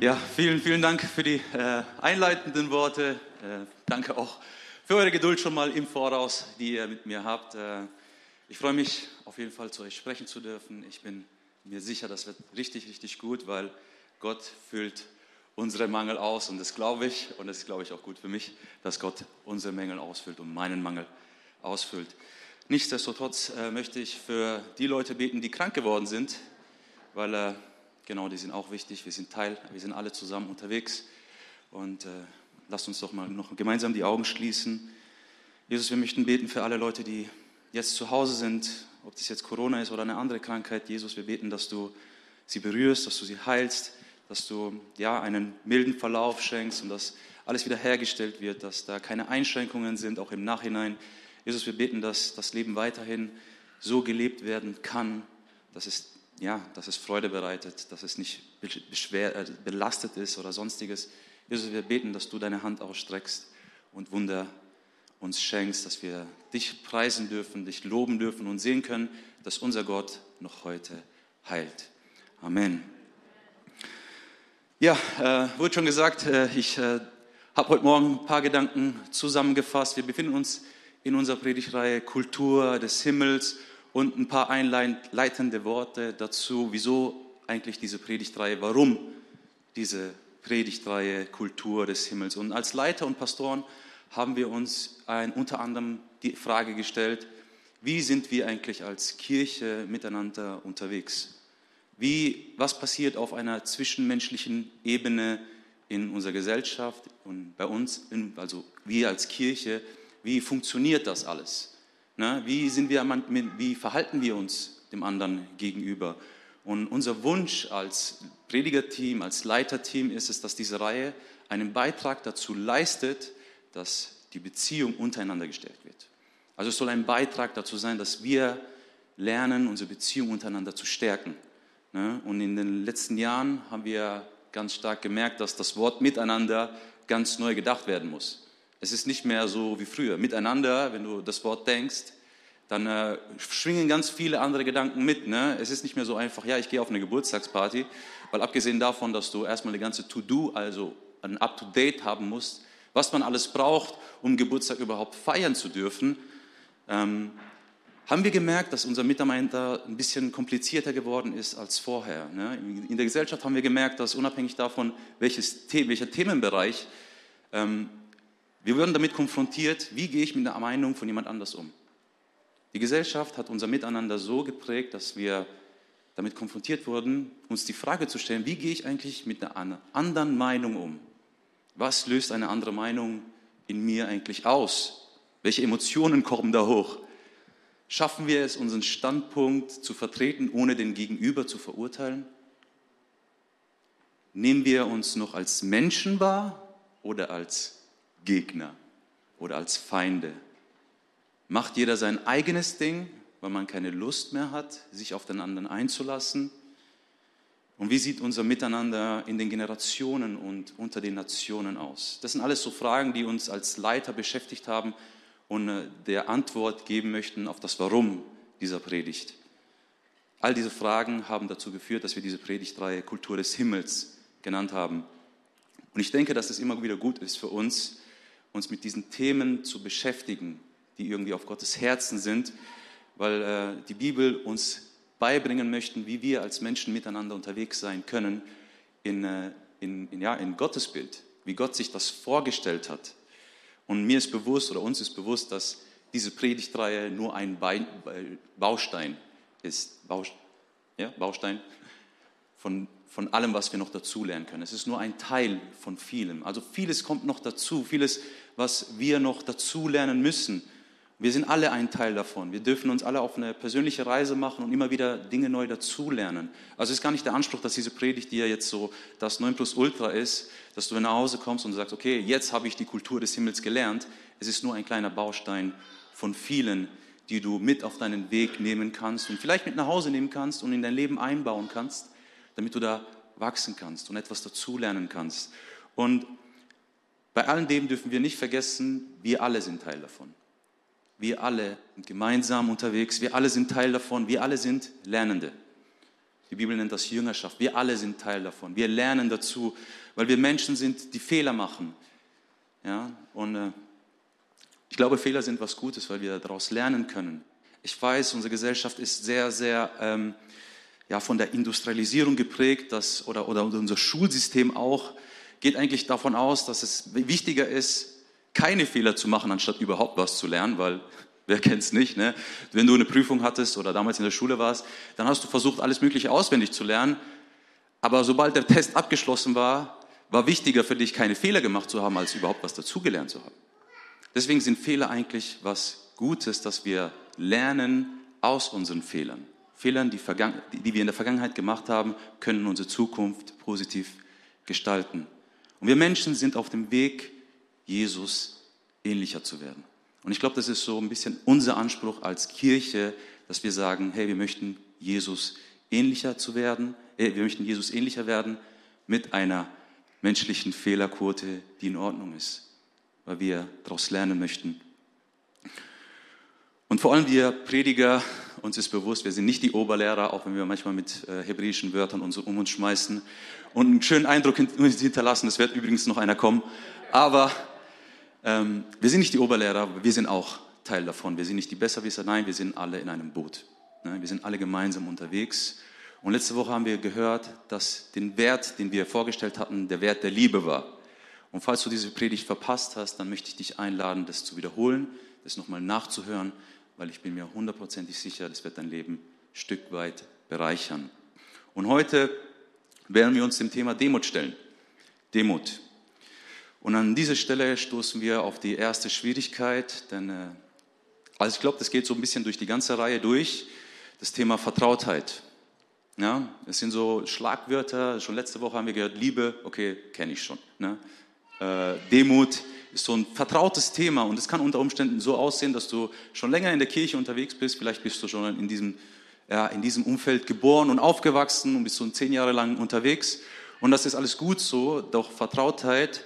Ja, vielen, vielen Dank für die äh, einleitenden Worte. Äh, danke auch für eure Geduld schon mal im Voraus, die ihr mit mir habt. Äh, ich freue mich auf jeden Fall zu euch sprechen zu dürfen. Ich bin mir sicher, das wird richtig, richtig gut, weil Gott füllt unsere Mangel aus und das glaube ich und das ist, glaube ich, auch gut für mich, dass Gott unsere Mängel ausfüllt und meinen Mangel ausfüllt. Nichtsdestotrotz äh, möchte ich für die Leute beten, die krank geworden sind, weil äh, genau, die sind auch wichtig. Wir sind Teil, wir sind alle zusammen unterwegs und äh, lasst uns doch mal noch gemeinsam die Augen schließen. Jesus, wir möchten beten für alle Leute, die jetzt zu Hause sind, ob das jetzt Corona ist oder eine andere Krankheit. Jesus, wir beten, dass du sie berührst, dass du sie heilst, dass du ja einen milden Verlauf schenkst und dass alles wieder hergestellt wird, dass da keine Einschränkungen sind, auch im Nachhinein. Jesus, wir beten, dass das Leben weiterhin so gelebt werden kann, dass es, ja, dass es Freude bereitet, dass es nicht beschwer, äh, belastet ist oder sonstiges. Jesus, wir beten, dass du deine Hand ausstreckst und Wunder uns schenkst, dass wir dich preisen dürfen, dich loben dürfen und sehen können, dass unser Gott noch heute heilt. Amen. Ja, äh, wurde schon gesagt, äh, ich äh, habe heute Morgen ein paar Gedanken zusammengefasst. Wir befinden uns in unserer Predigtreihe Kultur des Himmels und ein paar einleitende Worte dazu, wieso eigentlich diese Predigtreihe, warum diese Predigtreihe Kultur des Himmels. Und als Leiter und Pastoren haben wir uns ein, unter anderem die Frage gestellt, wie sind wir eigentlich als Kirche miteinander unterwegs? Wie, was passiert auf einer zwischenmenschlichen Ebene in unserer Gesellschaft und bei uns, also wir als Kirche, wie funktioniert das alles? Ne? Wie, sind wir, wie verhalten wir uns dem anderen gegenüber? Und unser Wunsch als Predigerteam, als Leiterteam ist es, dass diese Reihe einen Beitrag dazu leistet, dass die Beziehung untereinander gestellt wird. Also es soll ein Beitrag dazu sein, dass wir lernen, unsere Beziehung untereinander zu stärken. Ne? Und in den letzten Jahren haben wir ganz stark gemerkt, dass das Wort miteinander ganz neu gedacht werden muss. Es ist nicht mehr so wie früher. Miteinander, wenn du das Wort denkst, dann äh, schwingen ganz viele andere Gedanken mit. Ne? Es ist nicht mehr so einfach, ja, ich gehe auf eine Geburtstagsparty, weil abgesehen davon, dass du erstmal eine ganze To-Do, also ein Up-to-Date haben musst, was man alles braucht, um Geburtstag überhaupt feiern zu dürfen, ähm, haben wir gemerkt, dass unser Miteinander ein bisschen komplizierter geworden ist als vorher. Ne? In der Gesellschaft haben wir gemerkt, dass unabhängig davon, welches, welcher Themenbereich, ähm, wir würden damit konfrontiert, wie gehe ich mit der Meinung von jemand anders um. Die Gesellschaft hat unser Miteinander so geprägt, dass wir damit konfrontiert wurden, uns die Frage zu stellen, wie gehe ich eigentlich mit einer anderen Meinung um? Was löst eine andere Meinung in mir eigentlich aus? Welche Emotionen kommen da hoch? Schaffen wir es, unseren Standpunkt zu vertreten, ohne den Gegenüber zu verurteilen? Nehmen wir uns noch als Menschen wahr oder als Gegner oder als Feinde? Macht jeder sein eigenes Ding, weil man keine Lust mehr hat, sich auf den anderen einzulassen? Und wie sieht unser Miteinander in den Generationen und unter den Nationen aus? Das sind alles so Fragen, die uns als Leiter beschäftigt haben und äh, der Antwort geben möchten auf das Warum dieser Predigt. All diese Fragen haben dazu geführt, dass wir diese Predigtreihe Kultur des Himmels genannt haben. Und ich denke, dass es immer wieder gut ist für uns, uns mit diesen Themen zu beschäftigen, die irgendwie auf Gottes Herzen sind, weil äh, die Bibel uns beibringen möchten, wie wir als Menschen miteinander unterwegs sein können in, äh, in, in, ja, in Gottes Bild, wie Gott sich das vorgestellt hat. Und mir ist bewusst oder uns ist bewusst, dass diese Predigtreihe nur ein Baustein ist. Ja, Baustein von, von allem, was wir noch dazulernen können. Es ist nur ein Teil von vielem. Also vieles kommt noch dazu, vieles, was wir noch dazulernen müssen. Wir sind alle ein Teil davon. Wir dürfen uns alle auf eine persönliche Reise machen und immer wieder Dinge neu dazulernen. Also es ist gar nicht der Anspruch, dass diese Predigt, die ja jetzt so das 9 plus Ultra ist, dass du nach Hause kommst und sagst, okay, jetzt habe ich die Kultur des Himmels gelernt. Es ist nur ein kleiner Baustein von vielen, die du mit auf deinen Weg nehmen kannst und vielleicht mit nach Hause nehmen kannst und in dein Leben einbauen kannst, damit du da wachsen kannst und etwas dazulernen kannst. Und bei all dem dürfen wir nicht vergessen, wir alle sind Teil davon. Wir alle sind gemeinsam unterwegs, wir alle sind Teil davon, wir alle sind Lernende. Die Bibel nennt das Jüngerschaft. Wir alle sind Teil davon. Wir lernen dazu, weil wir Menschen sind, die Fehler machen. Ja, und äh, ich glaube, Fehler sind was Gutes, weil wir daraus lernen können. Ich weiß, unsere Gesellschaft ist sehr, sehr ähm, ja, von der Industrialisierung geprägt, dass, oder, oder unser Schulsystem auch, geht eigentlich davon aus, dass es wichtiger ist, keine Fehler zu machen, anstatt überhaupt was zu lernen, weil wer kennt es nicht, ne? wenn du eine Prüfung hattest oder damals in der Schule warst, dann hast du versucht, alles Mögliche auswendig zu lernen, aber sobald der Test abgeschlossen war, war wichtiger für dich, keine Fehler gemacht zu haben, als überhaupt was dazugelernt zu haben. Deswegen sind Fehler eigentlich was Gutes, dass wir lernen aus unseren Fehlern. Fehlern, die, die wir in der Vergangenheit gemacht haben, können unsere Zukunft positiv gestalten. Und wir Menschen sind auf dem Weg, Jesus ähnlicher zu werden. Und ich glaube, das ist so ein bisschen unser Anspruch als Kirche, dass wir sagen, hey, wir möchten Jesus ähnlicher zu werden, äh, wir möchten Jesus ähnlicher werden mit einer menschlichen Fehlerquote, die in Ordnung ist, weil wir daraus lernen möchten. Und vor allem wir Prediger, uns ist bewusst, wir sind nicht die Oberlehrer, auch wenn wir manchmal mit äh, hebräischen Wörtern uns um uns schmeißen und einen schönen Eindruck hinterlassen. Es wird übrigens noch einer kommen. Aber ähm, wir sind nicht die Oberlehrer, wir sind auch Teil davon. Wir sind nicht die Besserwisser, nein, wir sind alle in einem Boot. Ne? Wir sind alle gemeinsam unterwegs. Und letzte Woche haben wir gehört, dass den Wert, den wir vorgestellt hatten, der Wert der Liebe war. Und falls du diese Predigt verpasst hast, dann möchte ich dich einladen, das zu wiederholen, das nochmal nachzuhören, weil ich bin mir hundertprozentig sicher, das wird dein Leben ein Stück weit bereichern. Und heute werden wir uns dem Thema Demut stellen. Demut. Und an dieser Stelle stoßen wir auf die erste Schwierigkeit, denn äh, also ich glaube, das geht so ein bisschen durch die ganze Reihe durch, das Thema Vertrautheit. Ja, es sind so Schlagwörter, schon letzte Woche haben wir gehört, Liebe, okay, kenne ich schon. Ne? Äh, Demut ist so ein vertrautes Thema und es kann unter Umständen so aussehen, dass du schon länger in der Kirche unterwegs bist, vielleicht bist du schon in diesem, ja, in diesem Umfeld geboren und aufgewachsen und bist so zehn Jahre lang unterwegs und das ist alles gut so, doch Vertrautheit,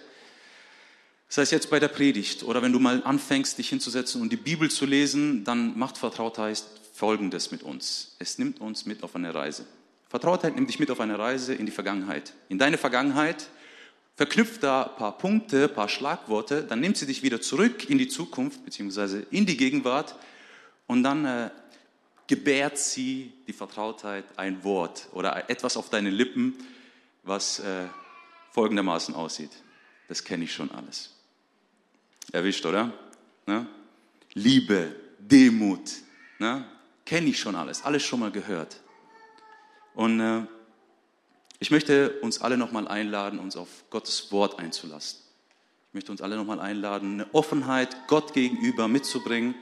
sei es jetzt bei der Predigt oder wenn du mal anfängst, dich hinzusetzen und die Bibel zu lesen, dann macht Vertrautheit Folgendes mit uns. Es nimmt uns mit auf eine Reise. Vertrautheit nimmt dich mit auf eine Reise in die Vergangenheit. In deine Vergangenheit, verknüpft da ein paar Punkte, ein paar Schlagworte, dann nimmt sie dich wieder zurück in die Zukunft beziehungsweise in die Gegenwart und dann äh, gebärt sie die Vertrautheit ein Wort oder etwas auf deine Lippen, was äh, folgendermaßen aussieht. Das kenne ich schon alles. Erwischt, oder? Ne? Liebe, Demut, ne? kenne ich schon alles, alles schon mal gehört. Und äh, ich möchte uns alle nochmal einladen, uns auf Gottes Wort einzulassen. Ich möchte uns alle nochmal einladen, eine Offenheit Gott gegenüber mitzubringen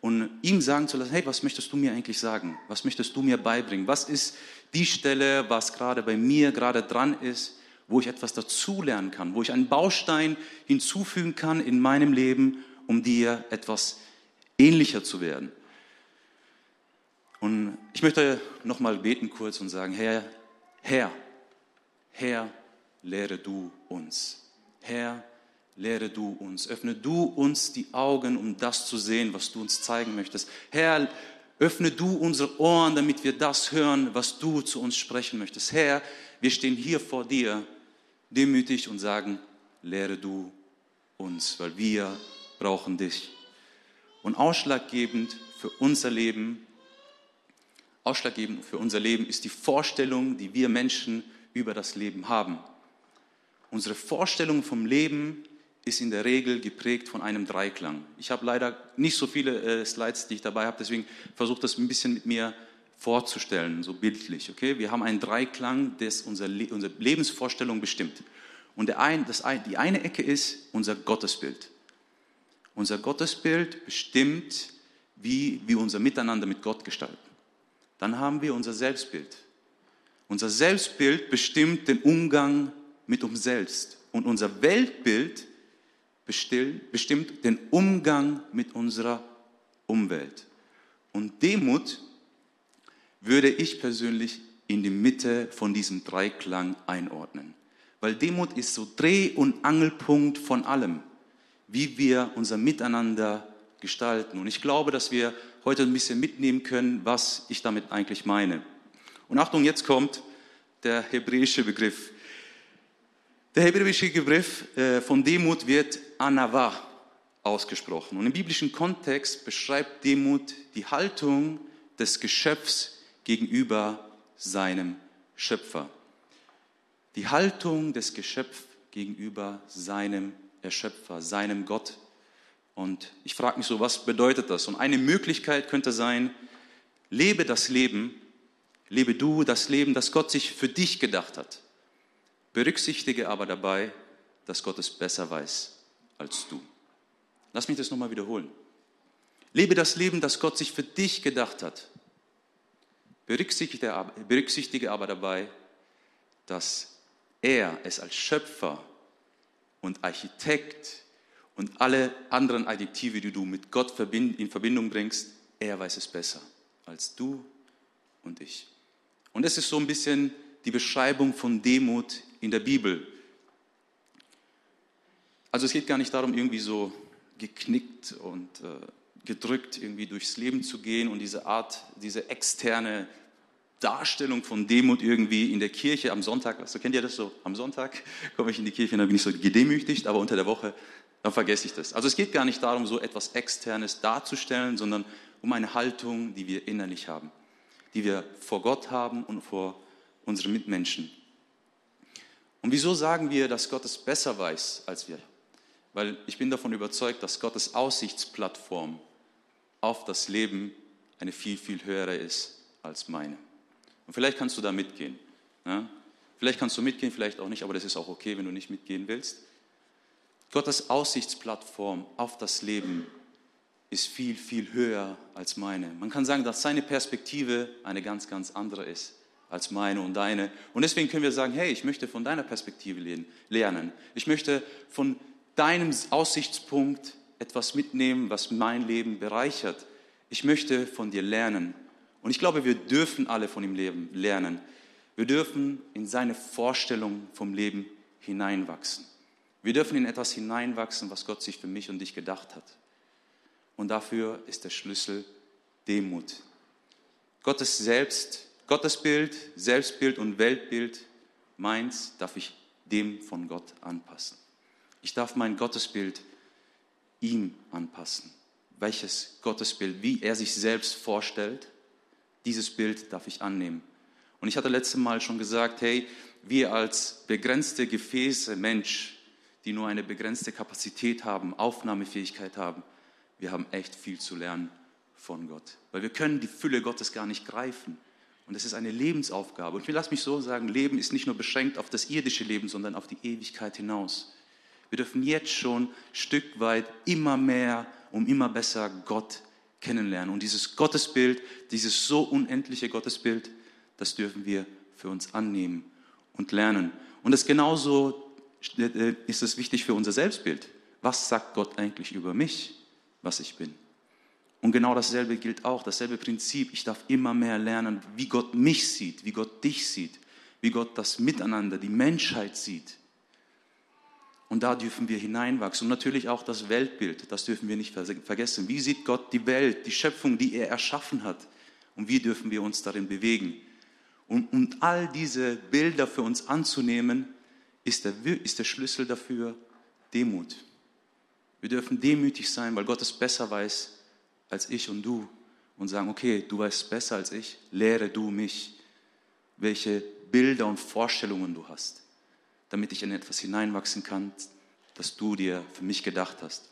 und ihm sagen zu lassen, hey, was möchtest du mir eigentlich sagen? Was möchtest du mir beibringen? Was ist die Stelle, was gerade bei mir gerade dran ist, wo ich etwas dazulernen kann, wo ich einen Baustein hinzufügen kann in meinem Leben, um dir etwas ähnlicher zu werden? Und ich möchte nochmal beten kurz und sagen, Herr, Herr, Herr, lehre du uns. Herr, lehre du uns. Öffne du uns die Augen, um das zu sehen, was du uns zeigen möchtest. Herr, öffne du unsere Ohren, damit wir das hören, was du zu uns sprechen möchtest. Herr, wir stehen hier vor dir, demütig und sagen, lehre du uns, weil wir brauchen dich. Und ausschlaggebend für unser Leben, ausschlaggebend für unser Leben ist die Vorstellung, die wir Menschen über das Leben haben. Unsere Vorstellung vom Leben ist in der Regel geprägt von einem Dreiklang. Ich habe leider nicht so viele äh, Slides, die ich dabei habe, deswegen versuche das ein bisschen mit mir vorzustellen, so bildlich. Okay? Wir haben einen Dreiklang, der unser Le unsere Lebensvorstellung bestimmt. Und der ein, das ein, die eine Ecke ist unser Gottesbild. Unser Gottesbild bestimmt, wie wir unser Miteinander mit Gott gestalten. Dann haben wir unser Selbstbild. Unser Selbstbild bestimmt den Umgang mit uns selbst. Und unser Weltbild bestimmt den Umgang mit unserer Umwelt. Und Demut würde ich persönlich in die Mitte von diesem Dreiklang einordnen. Weil Demut ist so Dreh- und Angelpunkt von allem, wie wir unser Miteinander gestalten. Und ich glaube, dass wir heute ein bisschen mitnehmen können, was ich damit eigentlich meine. Und Achtung, jetzt kommt der hebräische Begriff. Der hebräische Begriff äh, von Demut wird Anava ausgesprochen. Und im biblischen Kontext beschreibt Demut die Haltung des Geschöpfs gegenüber seinem Schöpfer. Die Haltung des Geschöpfs gegenüber seinem Erschöpfer, seinem Gott. Und ich frage mich so, was bedeutet das? Und eine Möglichkeit könnte sein, lebe das Leben, lebe du das Leben, das Gott sich für dich gedacht hat. Berücksichtige aber dabei, dass Gott es besser weiß als du. Lass mich das nochmal wiederholen. Lebe das Leben, das Gott sich für dich gedacht hat. Berücksichtige, berücksichtige aber dabei, dass er es als Schöpfer und Architekt und alle anderen Adjektive, die du mit Gott in Verbindung bringst, er weiß es besser als du und ich. Und das ist so ein bisschen die Beschreibung von Demut in der Bibel. Also es geht gar nicht darum, irgendwie so geknickt und äh, gedrückt irgendwie durchs Leben zu gehen und diese Art, diese externe Darstellung von Demut irgendwie in der Kirche am Sonntag, weißt du, kennt ihr das so? Am Sonntag komme ich in die Kirche und dann bin ich so gedemütigt, aber unter der Woche, dann vergesse ich das. Also es geht gar nicht darum, so etwas Externes darzustellen, sondern um eine Haltung, die wir innerlich haben, die wir vor Gott haben und vor unseren Mitmenschen. Und wieso sagen wir, dass Gott es besser weiß als wir? Weil ich bin davon überzeugt, dass Gottes Aussichtsplattform auf das Leben eine viel, viel höhere ist als meine. Und vielleicht kannst du da mitgehen. Ja? Vielleicht kannst du mitgehen, vielleicht auch nicht, aber das ist auch okay, wenn du nicht mitgehen willst. Gottes Aussichtsplattform auf das Leben ist viel, viel höher als meine. Man kann sagen, dass seine Perspektive eine ganz, ganz andere ist als meine und deine. Und deswegen können wir sagen, hey, ich möchte von deiner Perspektive lernen. Ich möchte von deinem Aussichtspunkt etwas mitnehmen, was mein Leben bereichert. Ich möchte von dir lernen. Und ich glaube, wir dürfen alle von ihm leben, lernen. Wir dürfen in seine Vorstellung vom Leben hineinwachsen. Wir dürfen in etwas hineinwachsen, was Gott sich für mich und dich gedacht hat. Und dafür ist der Schlüssel Demut. Gottes Selbst, Gottesbild, Selbstbild und Weltbild, meins, darf ich dem von Gott anpassen. Ich darf mein Gottesbild ihm anpassen. Welches Gottesbild, wie er sich selbst vorstellt, dieses Bild darf ich annehmen. Und ich hatte letztes Mal schon gesagt, hey, wir als begrenzte Gefäße Mensch, die nur eine begrenzte Kapazität haben, Aufnahmefähigkeit haben, wir haben echt viel zu lernen von Gott. Weil wir können die Fülle Gottes gar nicht greifen. Und das ist eine Lebensaufgabe. Und ich lasse mich so sagen, Leben ist nicht nur beschränkt auf das irdische Leben, sondern auf die Ewigkeit hinaus. Wir dürfen jetzt schon Stück weit immer mehr und immer besser Gott kennenlernen. Und dieses Gottesbild, dieses so unendliche Gottesbild, das dürfen wir für uns annehmen und lernen. Und das genauso äh, ist es wichtig für unser Selbstbild. Was sagt Gott eigentlich über mich, was ich bin? Und genau dasselbe gilt auch, dasselbe Prinzip. Ich darf immer mehr lernen, wie Gott mich sieht, wie Gott dich sieht, wie Gott das Miteinander, die Menschheit sieht. Und da dürfen wir hineinwachsen. Und natürlich auch das Weltbild, das dürfen wir nicht vergessen. Wie sieht Gott die Welt, die Schöpfung, die er erschaffen hat? Und wie dürfen wir uns darin bewegen? Und, und all diese Bilder für uns anzunehmen, ist der, ist der Schlüssel dafür Demut. Wir dürfen demütig sein, weil Gott es besser weiß als ich und du. Und sagen, okay, du weißt besser als ich, lehre du mich, welche Bilder und Vorstellungen du hast damit ich in etwas hineinwachsen kann, das du dir für mich gedacht hast.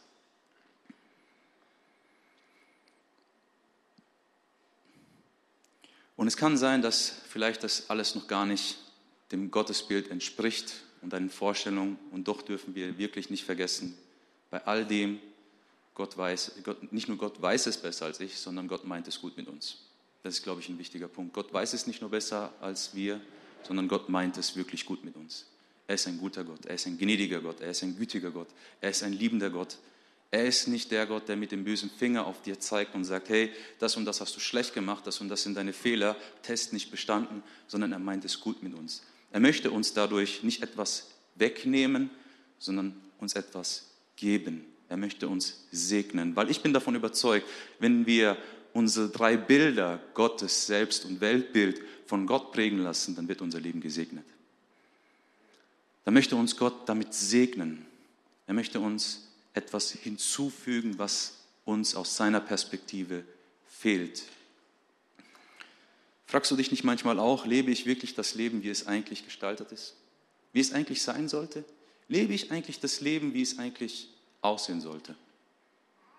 Und es kann sein, dass vielleicht das alles noch gar nicht dem Gottesbild entspricht und deinen Vorstellungen. Und doch dürfen wir wirklich nicht vergessen, bei all dem, Gott weiß, Gott, nicht nur Gott weiß es besser als ich, sondern Gott meint es gut mit uns. Das ist, glaube ich, ein wichtiger Punkt. Gott weiß es nicht nur besser als wir, sondern Gott meint es wirklich gut mit uns. Er ist ein guter Gott, er ist ein gnädiger Gott, er ist ein gütiger Gott, er ist ein liebender Gott. Er ist nicht der Gott, der mit dem bösen Finger auf dir zeigt und sagt, hey, das und das hast du schlecht gemacht, das und das sind deine Fehler, Test nicht bestanden, sondern er meint es gut mit uns. Er möchte uns dadurch nicht etwas wegnehmen, sondern uns etwas geben. Er möchte uns segnen, weil ich bin davon überzeugt, wenn wir unsere drei Bilder, Gottes Selbst- und Weltbild, von Gott prägen lassen, dann wird unser Leben gesegnet. Da möchte uns Gott damit segnen. Er möchte uns etwas hinzufügen, was uns aus seiner Perspektive fehlt. Fragst du dich nicht manchmal auch, lebe ich wirklich das Leben, wie es eigentlich gestaltet ist? Wie es eigentlich sein sollte? Lebe ich eigentlich das Leben, wie es eigentlich aussehen sollte?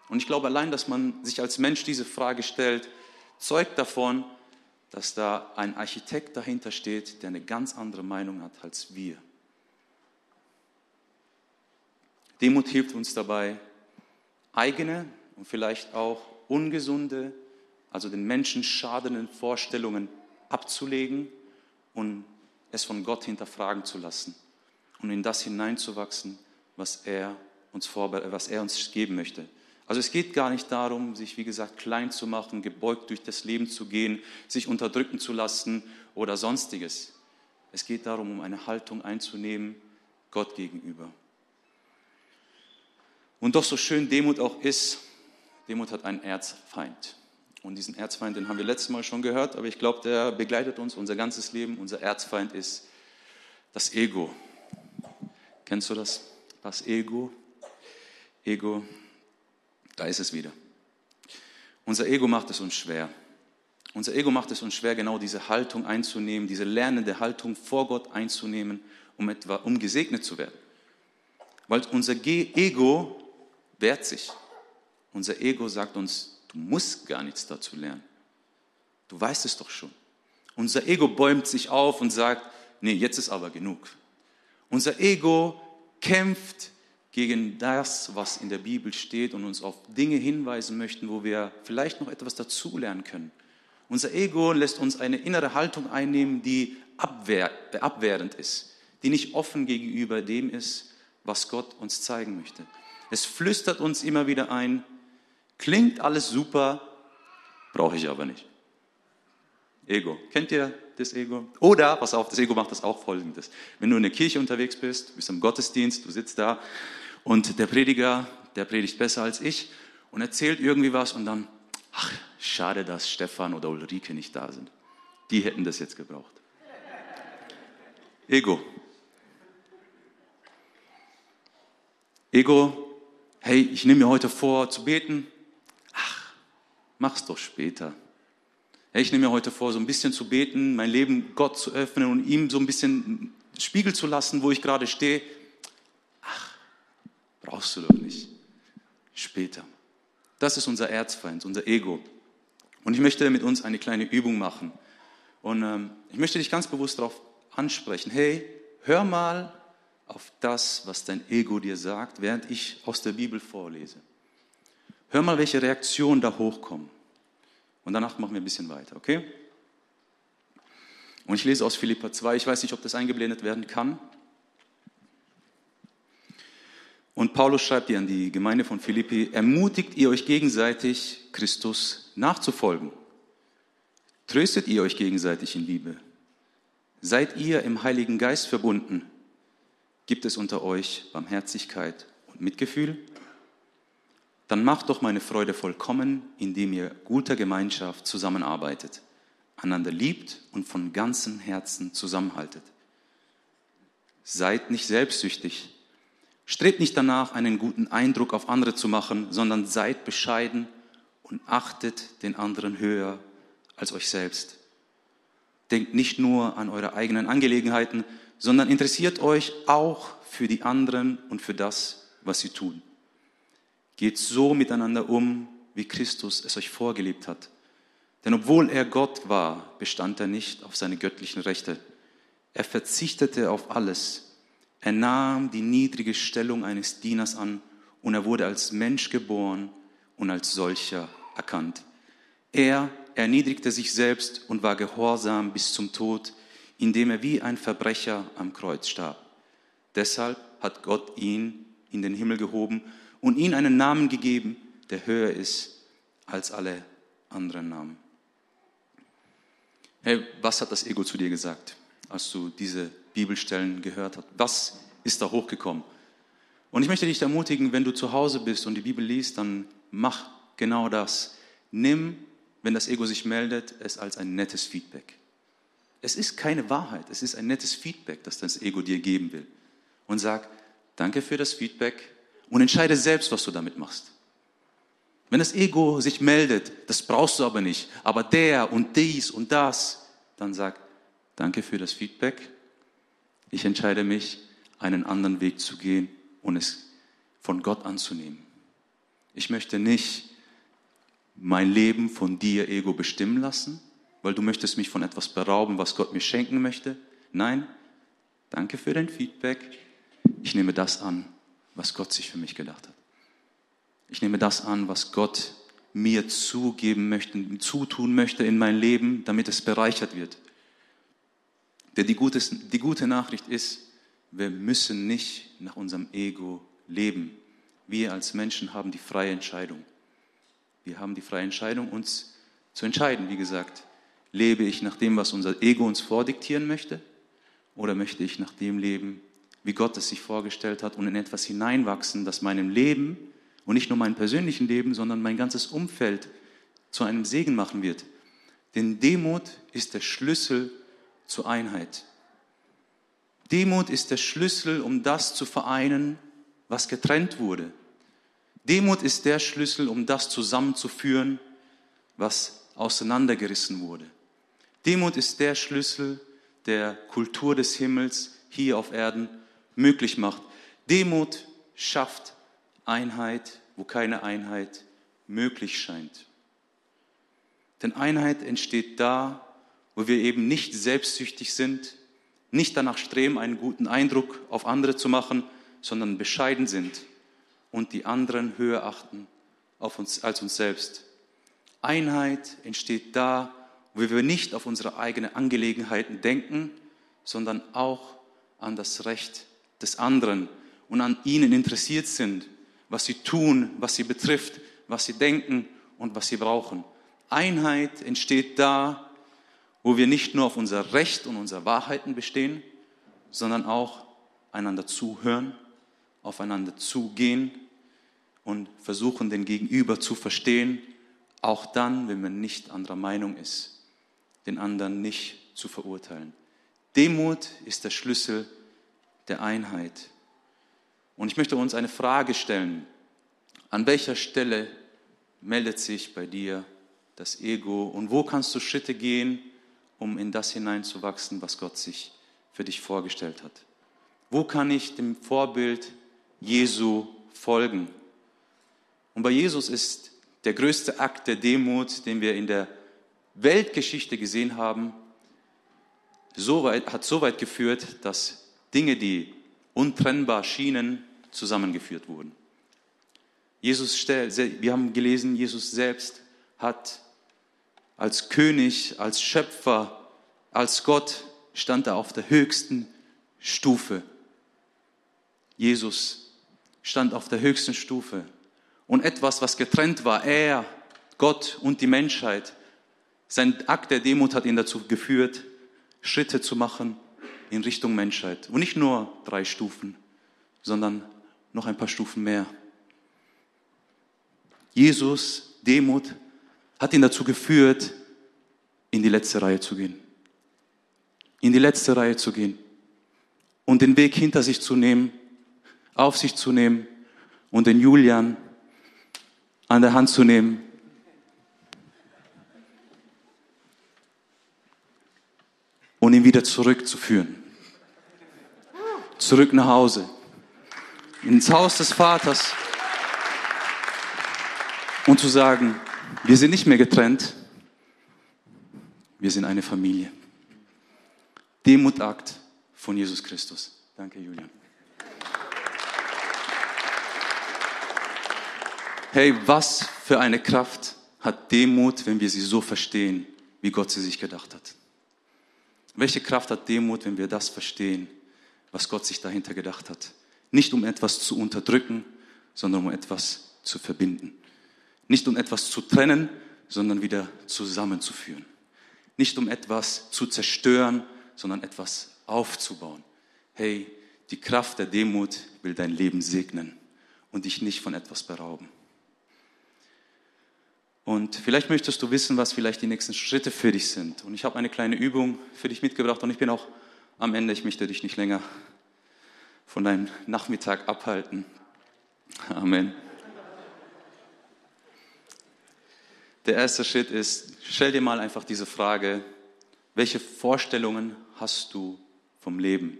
Und ich glaube, allein, dass man sich als Mensch diese Frage stellt, zeugt davon, dass da ein Architekt dahinter steht, der eine ganz andere Meinung hat als wir. Demut hilft uns dabei, eigene und vielleicht auch ungesunde, also den Menschen schadenden Vorstellungen abzulegen und es von Gott hinterfragen zu lassen und in das hineinzuwachsen, was er uns, was er uns geben möchte. Also es geht gar nicht darum, sich, wie gesagt, klein zu machen, gebeugt durch das Leben zu gehen, sich unterdrücken zu lassen oder sonstiges. Es geht darum, um eine Haltung einzunehmen Gott gegenüber. Und doch so schön Demut auch ist, Demut hat einen Erzfeind. Und diesen Erzfeind, den haben wir letztes Mal schon gehört, aber ich glaube, der begleitet uns unser ganzes Leben. Unser Erzfeind ist das Ego. Kennst du das? Das Ego. Ego da ist es wieder. Unser Ego macht es uns schwer. Unser Ego macht es uns schwer, genau diese Haltung einzunehmen, diese lernende Haltung vor Gott einzunehmen, um, etwa, um gesegnet zu werden. Weil unser Ego wehrt sich. Unser Ego sagt uns, du musst gar nichts dazu lernen. Du weißt es doch schon. Unser Ego bäumt sich auf und sagt, nee, jetzt ist aber genug. Unser Ego kämpft gegen das, was in der Bibel steht und uns auf Dinge hinweisen möchten, wo wir vielleicht noch etwas dazulernen können. Unser Ego lässt uns eine innere Haltung einnehmen, die abwehr, abwehrend ist, die nicht offen gegenüber dem ist, was Gott uns zeigen möchte. Es flüstert uns immer wieder ein, klingt alles super, brauche ich aber nicht. Ego. Kennt ihr das Ego? Oder, pass auf, das Ego macht das auch folgendes. Wenn du in der Kirche unterwegs bist, bist im Gottesdienst, du sitzt da und der Prediger, der predigt besser als ich und erzählt irgendwie was und dann, ach, schade, dass Stefan oder Ulrike nicht da sind. Die hätten das jetzt gebraucht. Ego. Ego, hey, ich nehme mir heute vor zu beten. Ach, mach's doch später. Ich nehme mir heute vor, so ein bisschen zu beten, mein Leben Gott zu öffnen und ihm so ein bisschen Spiegel zu lassen, wo ich gerade stehe. Brauchst du doch nicht. Später. Das ist unser Erzfeind, unser Ego. Und ich möchte mit uns eine kleine Übung machen. Und ähm, ich möchte dich ganz bewusst darauf ansprechen. Hey, hör mal auf das, was dein Ego dir sagt, während ich aus der Bibel vorlese. Hör mal, welche Reaktionen da hochkommen. Und danach machen wir ein bisschen weiter, okay? Und ich lese aus Philippa 2. Ich weiß nicht, ob das eingeblendet werden kann. Und Paulus schreibt hier an die Gemeinde von Philippi, ermutigt ihr euch gegenseitig, Christus nachzufolgen. Tröstet ihr euch gegenseitig in Liebe. Seid ihr im Heiligen Geist verbunden. Gibt es unter euch Barmherzigkeit und Mitgefühl? Dann macht doch meine Freude vollkommen, indem ihr guter Gemeinschaft zusammenarbeitet, einander liebt und von ganzem Herzen zusammenhaltet. Seid nicht selbstsüchtig Strebt nicht danach, einen guten Eindruck auf andere zu machen, sondern seid bescheiden und achtet den anderen höher als euch selbst. Denkt nicht nur an eure eigenen Angelegenheiten, sondern interessiert euch auch für die anderen und für das, was sie tun. Geht so miteinander um, wie Christus es euch vorgelebt hat. Denn obwohl er Gott war, bestand er nicht auf seine göttlichen Rechte. Er verzichtete auf alles er nahm die niedrige Stellung eines Dieners an und er wurde als Mensch geboren und als solcher erkannt. Er erniedrigte sich selbst und war gehorsam bis zum Tod, indem er wie ein Verbrecher am Kreuz starb. Deshalb hat Gott ihn in den Himmel gehoben und ihm einen Namen gegeben, der höher ist als alle anderen Namen. Hey, was hat das Ego zu dir gesagt, als du diese Bibelstellen gehört hat. Was ist da hochgekommen? Und ich möchte dich ermutigen, wenn du zu Hause bist und die Bibel liest, dann mach genau das. Nimm wenn das Ego sich meldet, es als ein nettes Feedback. Es ist keine Wahrheit, es ist ein nettes Feedback, das das Ego dir geben will. Und sag, danke für das Feedback und entscheide selbst, was du damit machst. Wenn das Ego sich meldet, das brauchst du aber nicht, aber der und dies und das, dann sag, danke für das Feedback. Ich entscheide mich, einen anderen Weg zu gehen und es von Gott anzunehmen. Ich möchte nicht mein Leben von dir, Ego, bestimmen lassen, weil du möchtest mich von etwas berauben, was Gott mir schenken möchte. Nein, danke für dein Feedback. Ich nehme das an, was Gott sich für mich gedacht hat. Ich nehme das an, was Gott mir zugeben möchte, zutun möchte in mein Leben, damit es bereichert wird. Denn die gute, die gute Nachricht ist, wir müssen nicht nach unserem Ego leben. Wir als Menschen haben die freie Entscheidung. Wir haben die freie Entscheidung, uns zu entscheiden. Wie gesagt, lebe ich nach dem, was unser Ego uns vordiktieren möchte, oder möchte ich nach dem leben, wie Gott es sich vorgestellt hat und in etwas hineinwachsen, das meinem Leben und nicht nur meinem persönlichen Leben, sondern mein ganzes Umfeld zu einem Segen machen wird. Denn Demut ist der Schlüssel zur Einheit. Demut ist der Schlüssel, um das zu vereinen, was getrennt wurde. Demut ist der Schlüssel, um das zusammenzuführen, was auseinandergerissen wurde. Demut ist der Schlüssel, der Kultur des Himmels hier auf Erden möglich macht. Demut schafft Einheit, wo keine Einheit möglich scheint. Denn Einheit entsteht da, wo wir eben nicht selbstsüchtig sind, nicht danach streben, einen guten Eindruck auf andere zu machen, sondern bescheiden sind und die anderen höher achten auf uns, als uns selbst. Einheit entsteht da, wo wir nicht auf unsere eigenen Angelegenheiten denken, sondern auch an das Recht des anderen und an ihnen interessiert sind, was sie tun, was sie betrifft, was sie denken und was sie brauchen. Einheit entsteht da, wo wir nicht nur auf unser Recht und unsere Wahrheiten bestehen, sondern auch einander zuhören, aufeinander zugehen und versuchen, den Gegenüber zu verstehen, auch dann, wenn man nicht anderer Meinung ist, den anderen nicht zu verurteilen. Demut ist der Schlüssel der Einheit. Und ich möchte uns eine Frage stellen. An welcher Stelle meldet sich bei dir das Ego und wo kannst du Schritte gehen, um in das hineinzuwachsen, was Gott sich für dich vorgestellt hat? Wo kann ich dem Vorbild Jesu folgen? Und bei Jesus ist der größte Akt der Demut, den wir in der Weltgeschichte gesehen haben, so weit, hat so weit geführt, dass Dinge, die untrennbar schienen, zusammengeführt wurden. Jesus, wir haben gelesen, Jesus selbst hat als König, als Schöpfer, als Gott stand er auf der höchsten Stufe. Jesus stand auf der höchsten Stufe und etwas, was getrennt war, er, Gott und die Menschheit. Sein Akt der Demut hat ihn dazu geführt, Schritte zu machen in Richtung Menschheit. Und nicht nur drei Stufen, sondern noch ein paar Stufen mehr. Jesus, Demut, hat ihn dazu geführt, in die letzte Reihe zu gehen. In die letzte Reihe zu gehen und den Weg hinter sich zu nehmen, auf sich zu nehmen und den Julian an der Hand zu nehmen. Und ihn wieder zurückzuführen. Zurück nach Hause. Ins Haus des Vaters. Und zu sagen, wir sind nicht mehr getrennt. Wir sind eine Familie. Demutakt von Jesus Christus. Danke, Julian. Hey, was für eine Kraft hat Demut, wenn wir sie so verstehen, wie Gott sie sich gedacht hat? Welche Kraft hat Demut, wenn wir das verstehen, was Gott sich dahinter gedacht hat? Nicht um etwas zu unterdrücken, sondern um etwas zu verbinden. Nicht um etwas zu trennen, sondern wieder zusammenzuführen. Nicht um etwas zu zerstören, sondern etwas aufzubauen. Hey, die Kraft der Demut will dein Leben segnen und dich nicht von etwas berauben. Und vielleicht möchtest du wissen, was vielleicht die nächsten Schritte für dich sind. Und ich habe eine kleine Übung für dich mitgebracht und ich bin auch am Ende. Ich möchte dich nicht länger von deinem Nachmittag abhalten. Amen. Der erste Schritt ist, stell dir mal einfach diese Frage, welche Vorstellungen hast du vom Leben?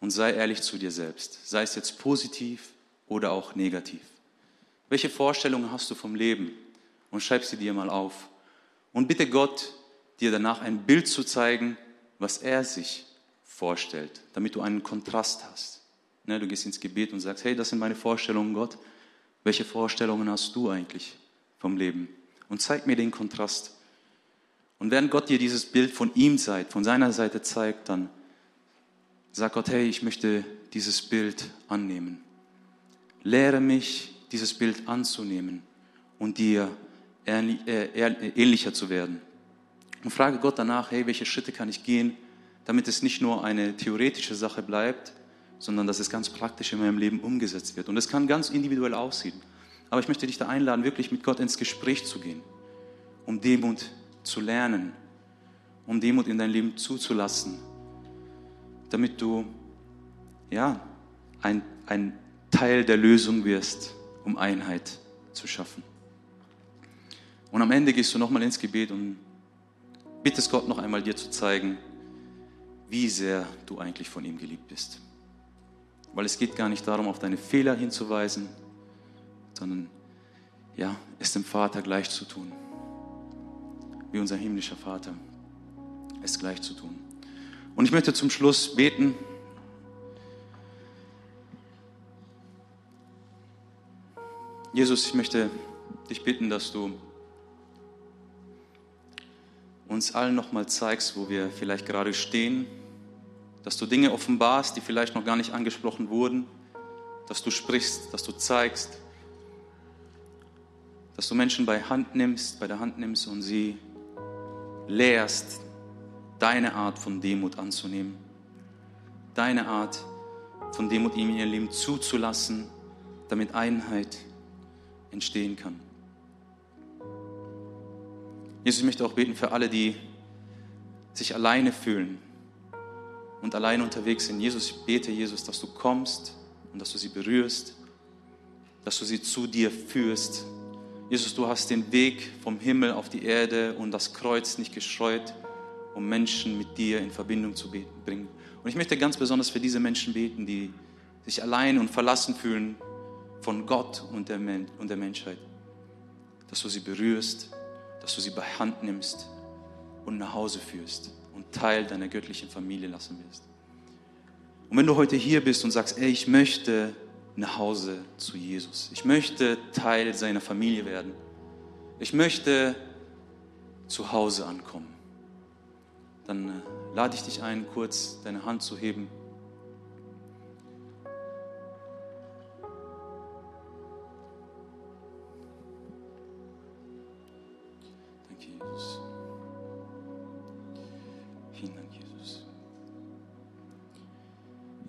Und sei ehrlich zu dir selbst, sei es jetzt positiv oder auch negativ. Welche Vorstellungen hast du vom Leben? Und schreib sie dir mal auf. Und bitte Gott, dir danach ein Bild zu zeigen, was er sich vorstellt, damit du einen Kontrast hast. Ne, du gehst ins Gebet und sagst, hey, das sind meine Vorstellungen, Gott. Welche Vorstellungen hast du eigentlich vom Leben? und zeig mir den Kontrast. Und während Gott dir dieses Bild von ihm zeigt, von seiner Seite zeigt, dann sag Gott, hey, ich möchte dieses Bild annehmen. Lehre mich, dieses Bild anzunehmen und dir ähnlicher zu werden. Und frage Gott danach, hey, welche Schritte kann ich gehen, damit es nicht nur eine theoretische Sache bleibt, sondern dass es ganz praktisch in meinem Leben umgesetzt wird. Und es kann ganz individuell aussehen. Aber ich möchte dich da einladen, wirklich mit Gott ins Gespräch zu gehen, um Demut zu lernen, um Demut in dein Leben zuzulassen, damit du ja, ein, ein Teil der Lösung wirst, um Einheit zu schaffen. Und am Ende gehst du nochmal ins Gebet und bittest Gott noch einmal dir zu zeigen, wie sehr du eigentlich von ihm geliebt bist. Weil es geht gar nicht darum, auf deine Fehler hinzuweisen, sondern ja, es dem Vater gleich zu tun. Wie unser himmlischer Vater es gleich zu tun. Und ich möchte zum Schluss beten. Jesus, ich möchte dich bitten, dass du uns allen nochmal zeigst, wo wir vielleicht gerade stehen, dass du Dinge offenbarst, die vielleicht noch gar nicht angesprochen wurden, dass du sprichst, dass du zeigst, dass du Menschen bei Hand nimmst, bei der Hand nimmst und sie lehrst, deine Art von Demut anzunehmen, deine Art von Demut in ihr Leben zuzulassen, damit Einheit entstehen kann. Jesus, ich möchte auch beten für alle, die sich alleine fühlen und alleine unterwegs sind. Jesus, ich bete, Jesus, dass du kommst und dass du sie berührst, dass du sie zu dir führst Jesus, du hast den Weg vom Himmel auf die Erde und das Kreuz nicht gescheut, um Menschen mit dir in Verbindung zu bringen. Und ich möchte ganz besonders für diese Menschen beten, die sich allein und verlassen fühlen von Gott und der, und der Menschheit. Dass du sie berührst, dass du sie bei Hand nimmst und nach Hause führst und Teil deiner göttlichen Familie lassen wirst. Und wenn du heute hier bist und sagst, ey, ich möchte nach Hause zu Jesus. Ich möchte Teil seiner Familie werden. Ich möchte zu Hause ankommen. Dann äh, lade ich dich ein, kurz deine Hand zu heben.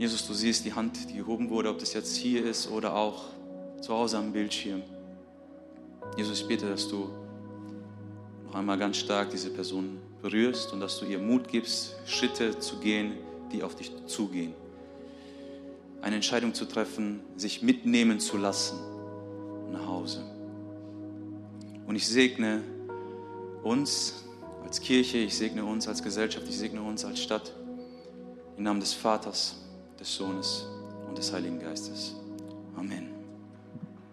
Jesus, du siehst die Hand, die gehoben wurde, ob das jetzt hier ist oder auch zu Hause am Bildschirm. Jesus, ich bitte, dass du noch einmal ganz stark diese Person berührst und dass du ihr Mut gibst, Schritte zu gehen, die auf dich zugehen. Eine Entscheidung zu treffen, sich mitnehmen zu lassen nach Hause. Und ich segne uns als Kirche, ich segne uns als Gesellschaft, ich segne uns als Stadt im Namen des Vaters des Sohnes und des Heiligen Geistes. Amen.